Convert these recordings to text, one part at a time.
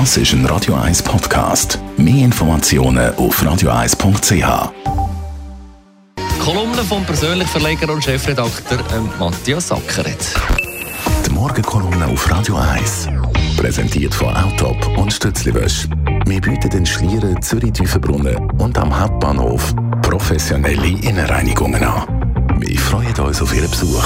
Das ist ein Radio 1 Podcast. Mehr Informationen auf radio1.ch. Kolumne vom persönlichen Verleger und Chefredakteur ähm, Matthias Sackeret. Die Morgenkolumne auf Radio 1. Präsentiert von Autop und Stützliwösch. Wir bieten den Schlieren Zürich-Tüfenbrunnen und am Hauptbahnhof professionelle Innenreinigungen an. Wir freuen uns auf Ihren Besuch.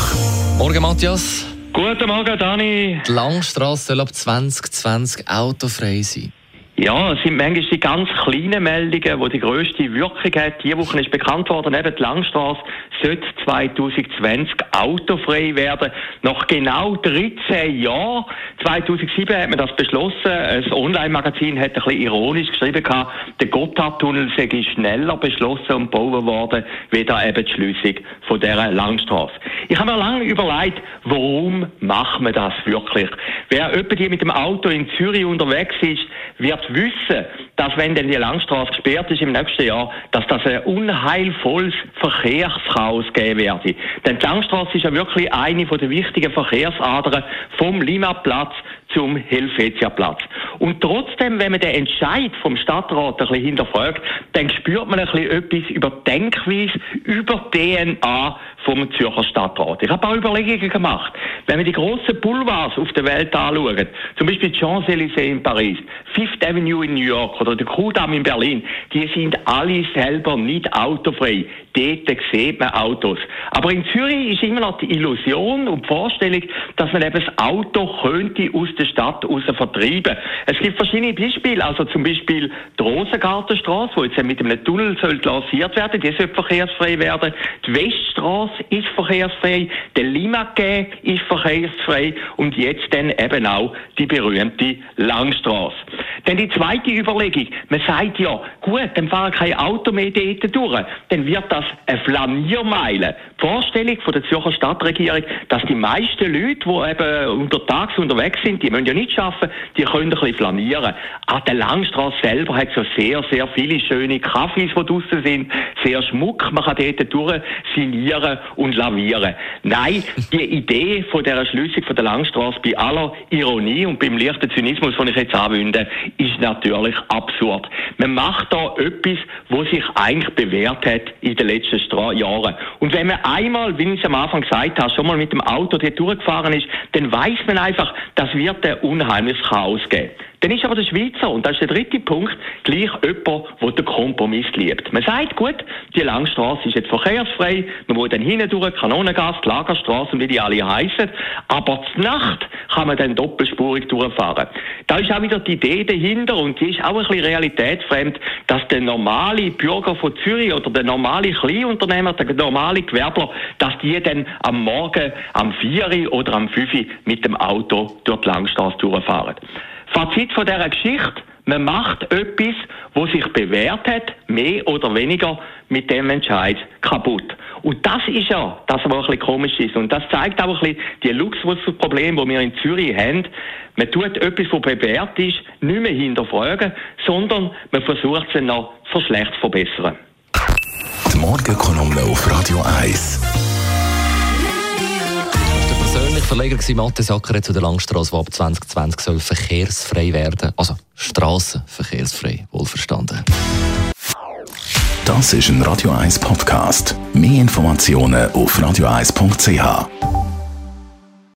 Morgen, Matthias. Guten Morgen, Dani. Die Langstrasse soll ab 2020 autofrei sein. Ja, es sind manchmal die ganz kleinen Meldungen, die die grösste Wirkung haben. Diese Woche ist bekannt worden, eben die Langstrasse sollte 2020 autofrei werden. Nach genau 13 Jahren. 2007 hat man das beschlossen. Ein Online-Magazin hat ein bisschen ironisch geschrieben, der Gotthardtunnel sei schneller beschlossen und gebaut worden, wie da eben die Schließung von dieser Langstrasse. Ich habe mir lange überlegt, warum macht man das wirklich? Wer jemand mit dem Auto in Zürich unterwegs ist, wird wissen, dass wenn denn die Langstrasse gesperrt ist im nächsten Jahr, dass das ein unheilvolles Verkehrschaos geben werde. Denn die Langstrasse ist ja wirklich eine der wichtigen Verkehrsadern vom Limaplatz zum Helvetiaplatz. Und trotzdem, wenn man den Entscheid vom Stadtrat ein bisschen hinterfragt, dann spürt man ein bisschen etwas über Denkweise, über DNA vom Zürcher Stadtrat. Ich habe auch Überlegungen gemacht. Wenn wir die grossen Boulevards auf der Welt anschauen, zum Beispiel Champs-Élysées in Paris, Fifth Avenue in New York oder der Kudamm in Berlin, die sind alle selber nicht autofrei. Dort sieht man Autos. Aber in Zürich ist immer noch die Illusion und die Vorstellung, dass man eben das Auto könnte aus der Stadt raus vertreiben. Es gibt verschiedene Beispiele, also zum Beispiel die Rosengartenstraße, die jetzt mit einem Tunnel soll lanciert werden, die soll verkehrsfrei werden. Die Weststraße ist verkehrsfrei, der Limagé ist verkehrsfrei und jetzt dann eben auch die berühmte Langstraße. Dann die zweite Überlegung. Man sagt ja, gut, dann fahren kein Auto mehr dort durch. Dann wird das eine Flaniermeile. Die Vorstellung von der Zürcher Stadtregierung, dass die meisten Leute, die eben untertags unterwegs sind, die müssen ja nicht arbeiten, die können ein bisschen flanieren. An der Langstrasse selber hat es ja sehr, sehr viele schöne Kaffees, die draussen sind, sehr Schmuck. Man kann dort durch sinieren und lavieren. Nein, die Idee von der Erschliessung von der Langstrasse bei aller Ironie und beim leichten Zynismus, den ich jetzt anwende, ist natürlich absurd. Man macht da etwas, was sich eigentlich bewährt hat in den letzten Jahren. Und wenn man einmal, wie ich es am Anfang gesagt habe, schon mal mit dem Auto dort durchgefahren ist, dann weiß man einfach, das wird ein unheimliches Chaos geben. Dann ist aber der Schweizer, und das ist der dritte Punkt, gleich jemand, der den Kompromiss liebt. Man sagt, gut, die Langstrasse ist jetzt verkehrsfrei, man will dann hinten durch, Kanonengas, Lagerstraße wie die alle heißen, aber zur Nacht kann man dann doppelspurig durchfahren. Da ist auch wieder die Idee dahinter, und die ist auch ein bisschen realitätsfremd, dass der normale Bürger von Zürich oder der normale Kleinunternehmer, der normale Gewerbler, dass die dann am Morgen am 4 oder am 5 mit dem Auto durch die Langstrasse durchfahren. Fazit von dieser Geschichte, man macht etwas, wo sich bewährt hat, mehr oder weniger mit dem Entscheid kaputt. Und das ist ja das, was ein bisschen komisch ist. Und das zeigt auch ein bisschen die Luxusprobleme, die wir in Zürich haben. Man tut etwas, was bewährt ist, nicht mehr hinterfragen, sondern man versucht es noch für schlecht zu verbessern. Die Morgenkolumne auf Radio 1 persönlich Verleger Mathe Sacker zu der Langstrasse, die ab 2020 soll verkehrsfrei werden Also Strassenverkehrsfrei, wohlverstanden. Das ist ein Radio 1 Podcast. Mehr Informationen auf radio1.ch.